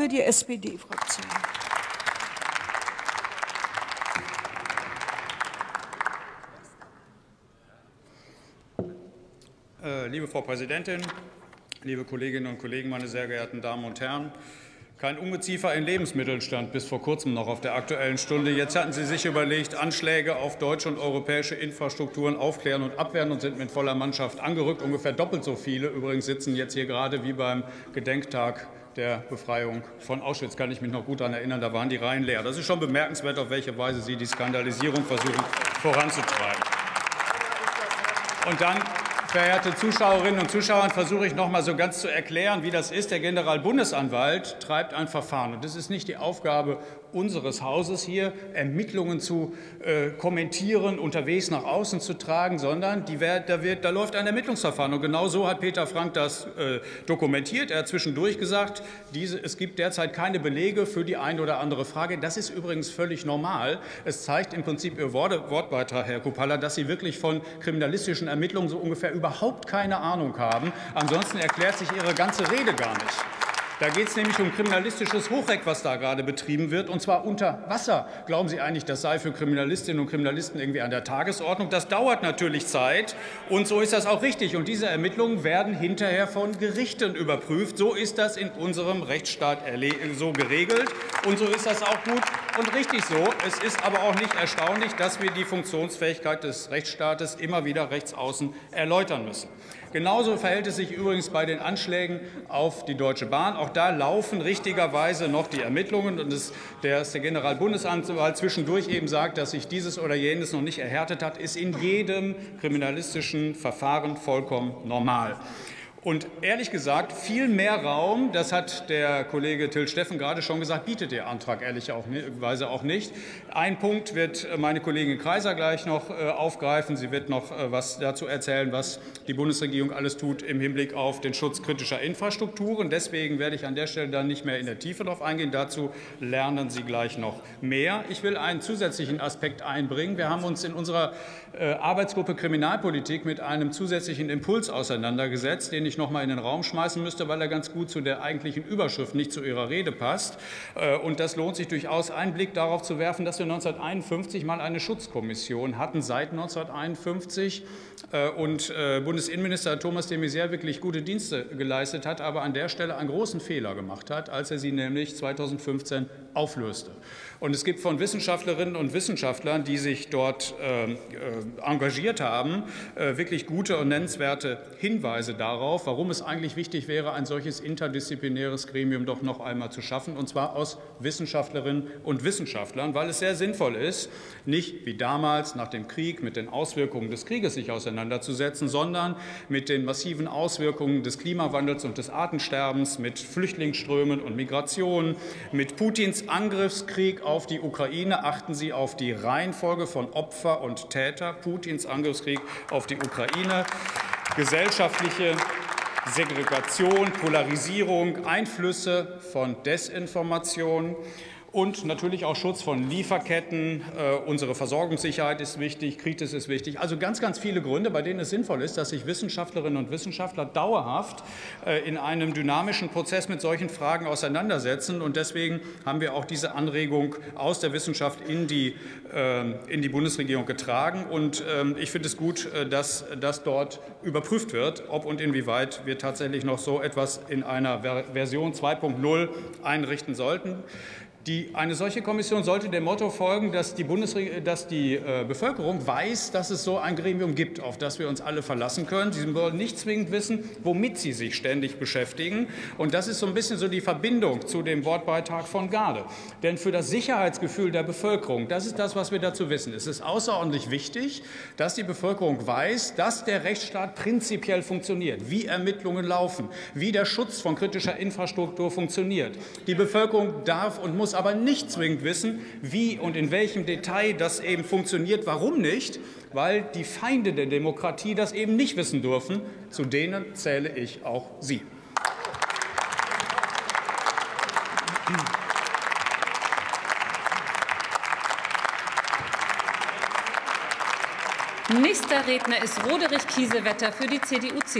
für die SPD-Fraktion. Äh, liebe Frau Präsidentin, liebe Kolleginnen und Kollegen, meine sehr geehrten Damen und Herren! Kein Ungeziefer in Lebensmitteln stand bis vor kurzem noch auf der Aktuellen Stunde. Jetzt hatten Sie sich überlegt, Anschläge auf deutsche und europäische Infrastrukturen aufklären und abwehren und sind mit voller Mannschaft angerückt. Ungefähr doppelt so viele übrigens sitzen jetzt hier gerade wie beim Gedenktag der Befreiung von Auschwitz. Kann ich mich noch gut daran erinnern, da waren die Reihen leer. Das ist schon bemerkenswert, auf welche Weise Sie die Skandalisierung versuchen voranzutreiben. Und dann Verehrte Zuschauerinnen und Zuschauer, versuche ich noch mal so ganz zu erklären, wie das ist. Der Generalbundesanwalt treibt ein Verfahren. Und das ist nicht die Aufgabe unseres Hauses hier, Ermittlungen zu äh, kommentieren, unterwegs nach außen zu tragen, sondern die, da, wird, da, läuft ein Ermittlungsverfahren. Und genau so hat Peter Frank das äh, dokumentiert. Er hat zwischendurch gesagt, diese, es gibt derzeit keine Belege für die eine oder andere Frage. Das ist übrigens völlig normal. Es zeigt im Prinzip Ihr Wortbeitrag, Herr Kupala, dass Sie wirklich von kriminalistischen Ermittlungen so ungefähr überhaupt keine Ahnung haben. Ansonsten erklärt sich Ihre ganze Rede gar nicht. Da geht es nämlich um kriminalistisches Hochreck, was da gerade betrieben wird, und zwar unter Wasser. Glauben Sie eigentlich, das sei für Kriminalistinnen und Kriminalisten irgendwie an der Tagesordnung? Das dauert natürlich Zeit, und so ist das auch richtig. Und diese Ermittlungen werden hinterher von Gerichten überprüft. So ist das in unserem Rechtsstaat so geregelt, und so ist das auch gut und richtig so. Es ist aber auch nicht erstaunlich, dass wir die Funktionsfähigkeit des Rechtsstaates immer wieder rechts außen erläutern müssen. Genauso verhält es sich übrigens bei den Anschlägen auf die Deutsche Bahn. Auch da laufen richtigerweise noch die Ermittlungen. Und das, der Generalbundesanwalt zwischendurch eben sagt, dass sich dieses oder jenes noch nicht erhärtet hat, ist in jedem kriminalistischen Verfahren vollkommen normal. Und ehrlich gesagt, viel mehr Raum, das hat der Kollege Till Steffen gerade schon gesagt, bietet der Antrag ehrlicherweise auch nicht. Ein Punkt wird meine Kollegin Kreiser gleich noch äh, aufgreifen. Sie wird noch äh, was dazu erzählen, was die Bundesregierung alles tut im Hinblick auf den Schutz kritischer Infrastrukturen. Deswegen werde ich an der Stelle dann nicht mehr in der Tiefe darauf eingehen. Dazu lernen Sie gleich noch mehr. Ich will einen zusätzlichen Aspekt einbringen. Wir haben uns in unserer äh, Arbeitsgruppe Kriminalpolitik mit einem zusätzlichen Impuls auseinandergesetzt, den ich noch mal in den Raum schmeißen müsste, weil er ganz gut zu der eigentlichen Überschrift, nicht zu Ihrer Rede passt. Äh, und das lohnt sich durchaus, einen Blick darauf zu werfen, dass wir 1951 mal eine Schutzkommission hatten, seit 1951. Äh, und Bundesinnenminister Thomas de Maizière wirklich gute Dienste geleistet hat, aber an der Stelle einen großen Fehler gemacht hat, als er sie nämlich 2015 auflöste. Und es gibt von Wissenschaftlerinnen und Wissenschaftlern, die sich dort äh, engagiert haben, äh, wirklich gute und nennenswerte Hinweise darauf, warum es eigentlich wichtig wäre, ein solches interdisziplinäres Gremium doch noch einmal zu schaffen, und zwar aus Wissenschaftlerinnen und Wissenschaftlern, weil es sehr sinnvoll ist, nicht wie damals nach dem Krieg mit den Auswirkungen des Krieges sich auseinanderzusetzen, sondern mit den massiven Auswirkungen des Klimawandels und des Artensterbens, mit Flüchtlingsströmen und Migrationen, mit Putins Angriffskrieg auf die Ukraine. Achten Sie auf die Reihenfolge von Opfer und Täter. Putins Angriffskrieg auf die Ukraine. Gesellschaftliche Segregation, Polarisierung, Einflüsse von Desinformation und natürlich auch Schutz von Lieferketten. Äh, unsere Versorgungssicherheit ist wichtig, Kritis ist wichtig. Also ganz, ganz viele Gründe, bei denen es sinnvoll ist, dass sich Wissenschaftlerinnen und Wissenschaftler dauerhaft äh, in einem dynamischen Prozess mit solchen Fragen auseinandersetzen. Und deswegen haben wir auch diese Anregung aus der Wissenschaft in die, äh, in die Bundesregierung getragen. Und ähm, ich finde es gut, äh, dass das dort überprüft wird, ob und inwieweit wir tatsächlich noch so etwas in einer Version 2.0 einrichten sollten. Die, eine solche Kommission sollte dem Motto folgen, dass die, dass die äh, Bevölkerung weiß, dass es so ein Gremium gibt, auf das wir uns alle verlassen können. Sie wollen nicht zwingend wissen, womit sie sich ständig beschäftigen. Und das ist so ein bisschen so die Verbindung zu dem Wortbeitrag von Garde. Denn für das Sicherheitsgefühl der Bevölkerung, das ist das, was wir dazu wissen. Es ist außerordentlich wichtig, dass die Bevölkerung weiß, dass der Rechtsstaat prinzipiell funktioniert, wie Ermittlungen laufen, wie der Schutz von kritischer Infrastruktur funktioniert. Die Bevölkerung darf und muss muss aber nicht zwingend wissen, wie und in welchem Detail das eben funktioniert. Warum nicht? Weil die Feinde der Demokratie das eben nicht wissen dürfen. Zu denen zähle ich auch Sie. Nächster Redner ist Roderich Kiesewetter für die CDU-CSU.